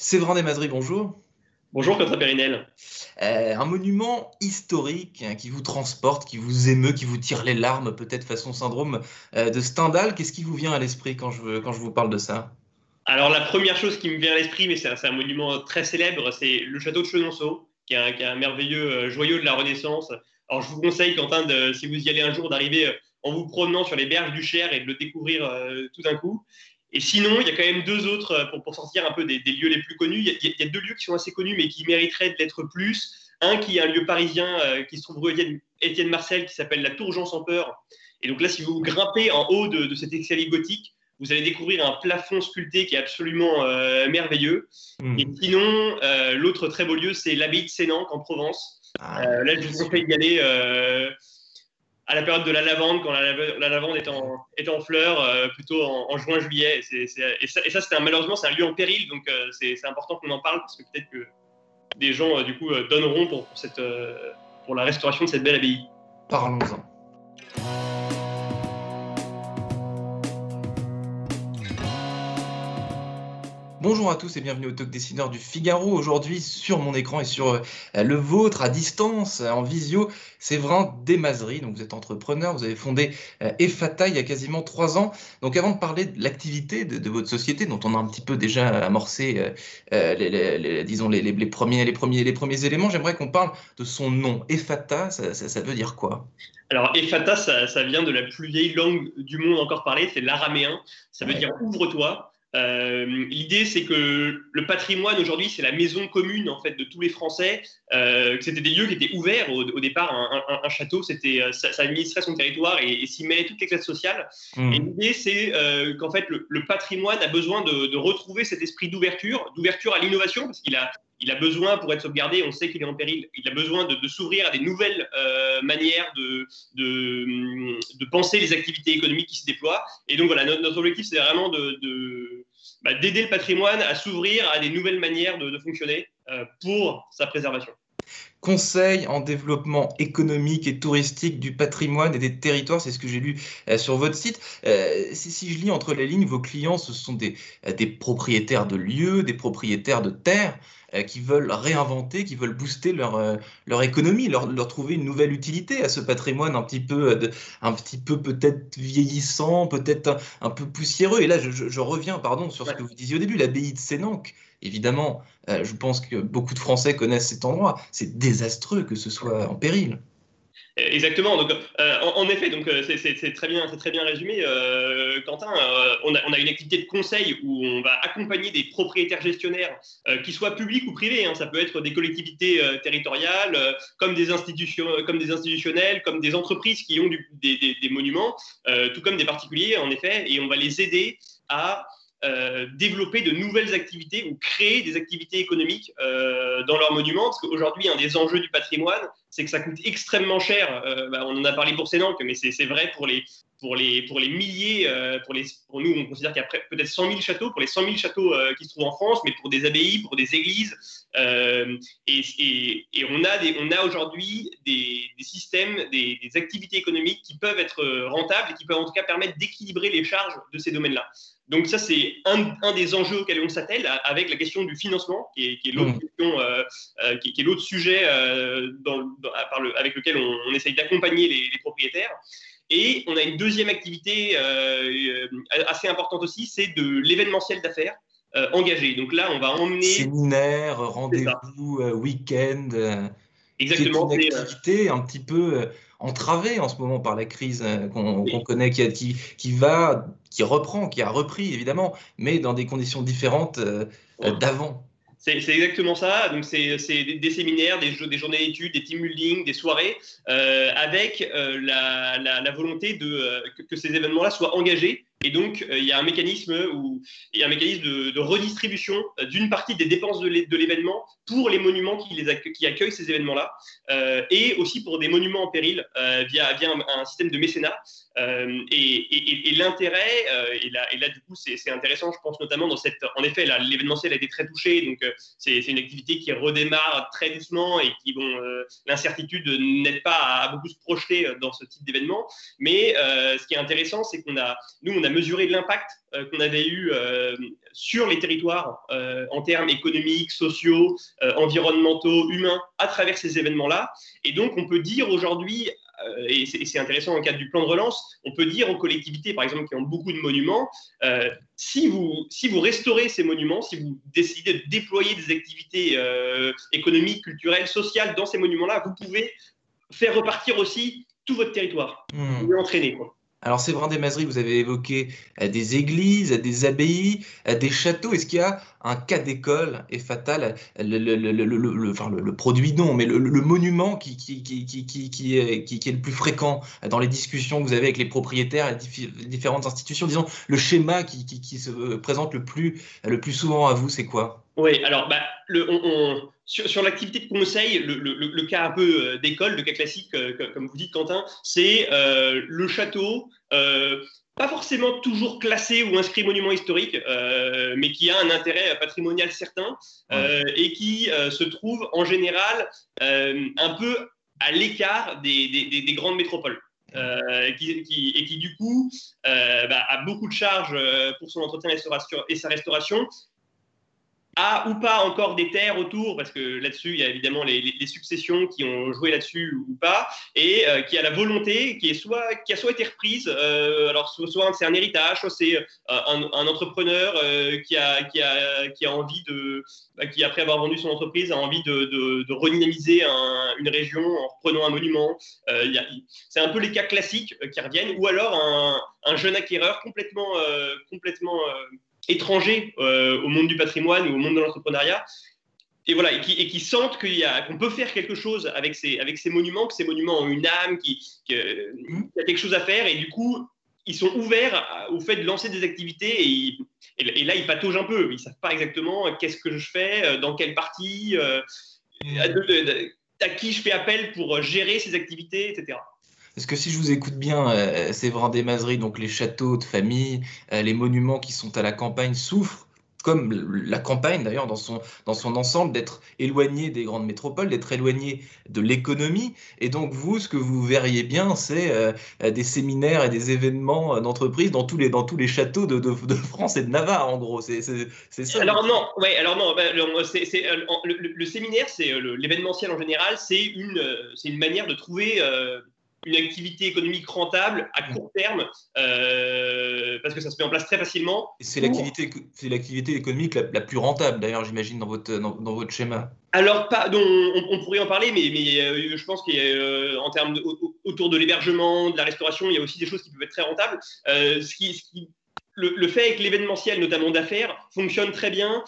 Séverin Desmazeries, bonjour. Bonjour Quentin Périnel. Euh, un monument historique hein, qui vous transporte, qui vous émeut, qui vous tire les larmes, peut-être façon syndrome euh, de Stendhal. Qu'est-ce qui vous vient à l'esprit quand je, quand je vous parle de ça? Alors la première chose qui me vient à l'esprit, mais c'est un, monument très célèbre, c'est le château de Chenonceau, qui est un, merveilleux euh, joyau de la Renaissance. Alors je vous conseille, Quentin, de, si vous y allez un jour, d'arriver en vous promenant sur les berges du Cher et de le découvrir tout d'un coup. Et sinon, il y a quand même deux autres, euh, pour, pour sortir un peu des, lieux les plus connus, il y, a, deux lieux qui sont assez connus, mais qui mériteraient d'être plus. Un qui est un lieu parisien euh, qui se trouve rue Étienne, Marcel, qui s'appelle la Tour Jean sans peur. Et donc là, si vous grimpez en haut de, de cet escalier gothique, vous allez découvrir un plafond sculpté qui est absolument euh, merveilleux. Hmm. Et sinon, l'autre très beau lieu, c'est l'abbaye de Sénanque en Provence. Ah. là, je vous conseille d'y aller à la période de la lavande, quand la, lavande est en, fleurs, euh, plutôt en, juin-juillet. Et, ça, c'est malheureusement, c'est un lieu en péril, donc euh, c'est important qu'on en parle, parce que peut-être que des gens, euh, du coup, donneront pour, cette, pour la restauration de cette belle abbaye. Parlons-en. Bonjour à tous et bienvenue au Talk Dessineur du Figaro. Aujourd'hui, sur mon écran et sur euh, le vôtre, à distance, en visio, c'est vraiment Desmazeries. Donc, vous êtes entrepreneur, vous avez fondé euh, EFATA il y a quasiment trois ans. Donc, avant de parler de l'activité de, votre société, dont on a un petit peu déjà amorcé, euh, les, disons, les, premiers, les, premiers, les premiers éléments, j'aimerais qu'on parle de son nom. EFATA, ça, veut dire quoi? Alors, Ephata, ça, vient de la plus vieille langue du monde encore parlée, c'est l'araméen. Ça veut dire ouvre-toi. Euh, l'idée, c'est que le patrimoine aujourd'hui, c'est la maison commune en fait de tous les Français. Euh, c'était des lieux qui étaient ouverts au, départ. Un, château, c'était euh, ça, administrait son territoire et, s'y met toutes les classes sociales. Mmh. Et l'idée, c'est qu'en fait, le, patrimoine a besoin de, retrouver cet esprit d'ouverture, d'ouverture à l'innovation, parce qu'il a il a besoin, pour être sauvegardé, on sait qu'il est en péril, il a besoin de, s'ouvrir à des nouvelles manières de, penser les activités économiques qui se déploient. Et donc voilà, notre, objectif, c'est vraiment bah, d'aider le patrimoine à s'ouvrir à des nouvelles manières de, fonctionner euh, pour sa préservation. Conseil en développement économique et touristique du patrimoine et des territoires, c'est ce que j'ai lu euh, sur votre site. Euh, si, je lis entre les lignes, vos clients, ce sont des, des propriétaires de lieux, des propriétaires de terres. Euh, qui veulent réinventer, qui veulent booster leur, euh, leur économie, leur, leur, trouver une nouvelle utilité à ce patrimoine un petit peu, euh, un petit peu peut-être vieillissant, peut-être un, peu poussiéreux. Et là, je, je, reviens, pardon, sur ce que vous disiez au début, l'abbaye de Sénanque. Évidemment, je pense que beaucoup de Français connaissent cet endroit. C'est désastreux que ce soit en péril. Exactement. Donc, euh, en, effet, donc euh, c'est très bien, c'est très bien résumé, euh, Quentin. On a, une activité de conseil où on va accompagner des propriétaires gestionnaires, qui soient publics ou privés. Hein. ça peut être des collectivités territoriales, comme des institutionnels, comme des entreprises qui ont des, monuments, tout comme des particuliers, en effet. Et on va les aider à euh, développer de nouvelles activités ou créer des activités économiques euh, dans leurs monuments. Parce qu'aujourd'hui, un des enjeux du patrimoine, c'est que ça coûte extrêmement cher. Euh, bah, on en a parlé pour Sénanque, mais c'est vrai pour les, pour les, pour les milliers, pour, nous, on considère qu'il y a peut-être 100 000 châteaux, pour les 100 000 châteaux qui se trouvent en France, mais pour des abbayes, pour des églises. Et, on a, a aujourd'hui des, systèmes, des activités économiques qui peuvent être rentables et qui peuvent en tout cas permettre d'équilibrer les charges de ces domaines-là. Donc ça, c'est un, des enjeux auxquels on s'attelle avec la question du financement, qui est, l'autre mmh. euh, euh, qui, sujet euh, avec lequel on, essaye d'accompagner les, propriétaires. Et on a une deuxième activité assez importante aussi, c'est de l'événementiel d'affaires. engagé. Donc là, on va emmener... Séminaire, rendez-vous, week-end. Exactement. C'est une activité un petit peu entravé en ce moment par la crise euh, qu'on connaît, qui, qui, qui, va, qui reprend, qui a repris évidemment, mais dans des conditions différentes euh, euh, d'avant. C'est exactement ça. Donc, c'est des, séminaires, des, des journées d'études, des team building, des soirées, avec la, la, volonté de, que, ces événements-là soient engagés. Et donc, il y a un mécanisme, où, il y a un mécanisme de, redistribution d'une partie des dépenses de l'événement pour les monuments qui, les qui accueillent ces événements-là, et aussi pour des monuments en péril via, via un, système de mécénat. et, l'intérêt, et, là, du coup, c'est intéressant, je pense notamment dans cette. En effet, l'événementiel a été très touché, donc c'est une activité qui redémarre très doucement et qui, bon, l'incertitude n'aide pas à, beaucoup se projeter dans ce type d'événement. Mais ce qui est intéressant, c'est qu'on a, nous, a mesuré l'impact qu'on avait eu sur les territoires en termes économiques, sociaux, environnementaux, humains, à travers ces événements-là. Et donc, on peut dire aujourd'hui, euh, et c'est intéressant dans le cadre du plan de relance, on peut dire aux collectivités, par exemple, qui ont beaucoup de monuments, euh, si, vous, si vous restaurez ces monuments, si vous décidez de déployer des activités euh, économiques, culturelles, sociales dans ces monuments-là, vous pouvez faire repartir aussi tout votre territoire. Mmh. Vous pouvez entraîner. Quoi. Alors, vrai des Mazeries, vous avez évoqué euh, des églises, des abbayes, euh, des châteaux. Est-ce qu'il y a un cas d'école et fatal, le, le, le, produit non, mais le, monument qui, est, le plus fréquent dans les discussions que vous avez avec les propriétaires les différentes institutions? Disons, le schéma qui, se présente le plus, le plus souvent à vous, c'est quoi? Oui, alors, bah, on sur, l'activité de conseil, le, cas un peu euh, d'école, le cas classique, euh, comme vous dites, Quentin, c'est euh, le château, pas forcément toujours classé ou inscrit monument historique, mais qui a un intérêt patrimonial certain et qui se trouve en général un peu à l'écart des, grandes métropoles. et qui du coup bah, a beaucoup de charges pour son entretien et sa restauration, a ou pas encore des terres autour, parce que là-dessus, il y a évidemment les, successions qui ont joué là-dessus ou pas, et euh, qui a la volonté, qui, est soit, qui a soit été reprise, euh, alors soit, c'est un héritage, soit c'est euh, un, entrepreneur qui, a, qui, a, qui a envie de, bah, qui après avoir vendu son entreprise, a envie de, de, redynamiser une région en reprenant un monument. c'est un peu les cas classiques qui reviennent, ou alors un, un jeune acquéreur complètement, complètement étrangers euh, au monde du patrimoine ou au monde de l'entrepreneuriat. Et voilà, et qui, sentent qu'on peut faire quelque chose avec ces, avec ces monuments, que ces monuments ont une âme, mmh. qu'il y a quelque chose à faire, et du coup, ils sont ouverts au fait de lancer des activités et, et, là ils pataugent un peu. Ils savent pas exactement qu'est-ce que je fais, euh, dans quelle partie, euh, mmh. à, qui je fais appel pour gérer ces activités, etc. Parce que si je vous écoute bien, euh, Séverin Desmazeries, donc les châteaux de famille, euh, les monuments qui sont à la campagne souffrent, comme la campagne d'ailleurs dans son, dans son ensemble, d'être éloigné des grandes métropoles, d'être éloigné de l'économie. Et donc vous, ce que vous verriez bien, c'est euh, des séminaires et des événements d'entreprise dans, tous les, dans tous les châteaux de, de, France et de Navarre, en gros. C'est ça. Alors non, ouais, alors non bah, le, le, séminaire, c'est l'événementiel en général, c'est une, une manière de trouver une activité économique rentable à court terme, euh, parce que ça se met en place très facilement. C'est l'activité, c'est l'activité économique la, plus rentable, d'ailleurs, j'imagine, dans votre, dans, votre schéma. Alors, pas, on, pourrait en parler, mais, mais euh, je pense qu'en euh, termes autour de l'hébergement, de la restauration, il y a aussi des choses qui peuvent être très rentables. ce qui, le, fait que l'événementiel, notamment d'affaires, fonctionne très bien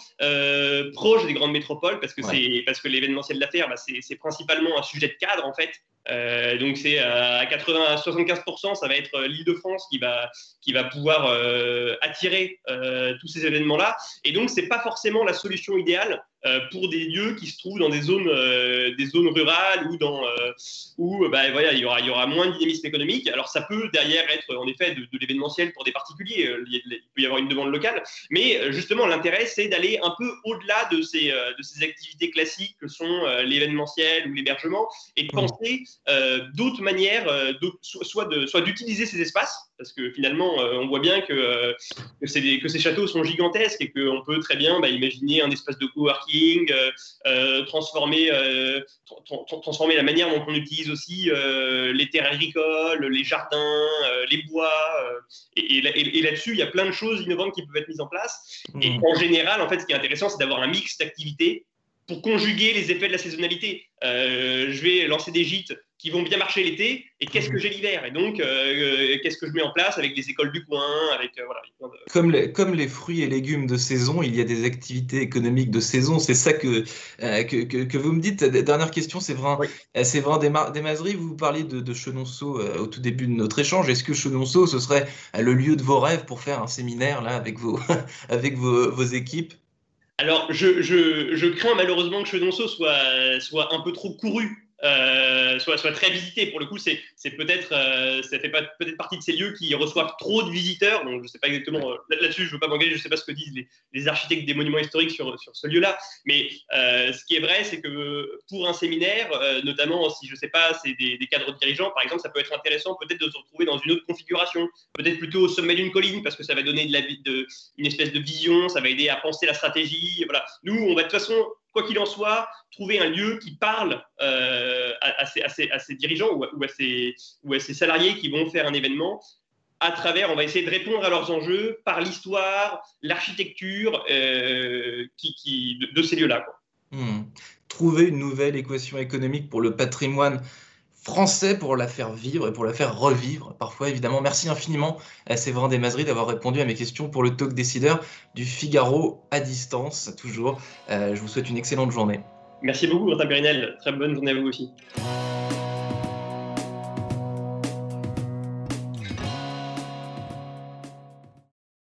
proche des grandes métropoles, parce que, parce que l'événementiel d'affaires, bah, c'est, principalement un sujet de cadre, en fait. Euh, donc c'est à 80 à 75%, ça va être euh, l'Île-de-France qui va, qui va pouvoir euh, attirer tous ces événements-là. Et donc c'est pas forcément la solution idéale euh, pour des lieux qui se trouvent dans des zones, euh, des zones rurales ou dans, euh, où bah, voilà, il, y aura, il y aura moins de dynamisme économique. Alors ça peut derrière être en effet de, l'événementiel pour des particuliers, il, peut y avoir une demande locale, mais justement l'intérêt c'est d'aller un peu au-delà de ces, de ces activités classiques que sont l'événementiel ou l'hébergement et de mmh. penser d'autres manières, soit, de, soit d'utiliser ces espaces parce que finalement, on voit bien que, que, que, ces châteaux sont gigantesques et qu'on peut très bien bah, imaginer un espace de coworking euh, euh, transformer, euh, transformer la manière dont on utilise aussi les terres agricoles, les jardins, les bois. et, là-dessus, il y a plein de choses innovantes qui peuvent être mises en place. Et mmh. en général, en fait, ce qui est intéressant, c'est d'avoir un mix d'activités pour conjuguer les effets de la saisonnalité. je vais lancer des gîtes qui vont bien marcher l'été, et qu'est-ce que j'ai l'hiver? Et donc, euh, euh, qu'est-ce que je mets en place avec les écoles du coin avec, euh, voilà, comme, les, comme les fruits et légumes de saison, il y a des activités économiques de saison. C'est ça que, que, que, vous me dites. Dernière question, c'est vrai, c'est vrai des, Mazeries, vous parliez de, de Chenonceau au tout début de notre échange. Est-ce que Chenonceau, ce serait le lieu de vos rêves pour faire un séminaire là, avec, vos, avec vos, vos équipes? Alors, je, je, je, crains malheureusement que Chenonceau soit, soit un peu trop couru euh, soit, très visité. Pour le coup, c'est, c'est peut-être, euh, ça fait pas, peut-être partie de ces lieux qui reçoivent trop de visiteurs. Donc, je sais pas exactement euh, là-dessus, je veux pas m'engager, je sais pas ce que disent les, les architectes des monuments historiques sur, sur ce lieu-là. Mais ce qui est vrai, c'est que pour un séminaire, notamment si je sais pas, c'est des, des, cadres dirigeants, par exemple, ça peut être intéressant peut-être de se retrouver dans une autre configuration, peut-être plutôt au sommet d'une colline, parce que ça va donner de la, de, une espèce de vision, ça va aider à penser la stratégie. Voilà. Nous, on va de toute façon quoi qu'il en soit, trouver un lieu qui parle euh, à, ces, dirigeants ou, à ces, salariés qui vont faire un événement. À travers, on va essayer de répondre à leurs enjeux par l'histoire, l'architecture euh, de, ces lieux-là. Hmm. Trouver une nouvelle équation économique pour le patrimoine français pour la faire vivre et pour la faire revivre parfois évidemment. Merci infiniment à Séverin Desmazeries d'avoir répondu à mes questions pour le talk décideur du Figaro à distance toujours. Euh, je vous souhaite une excellente journée. Merci beaucoup Martin Périnel, très bonne journée à vous aussi.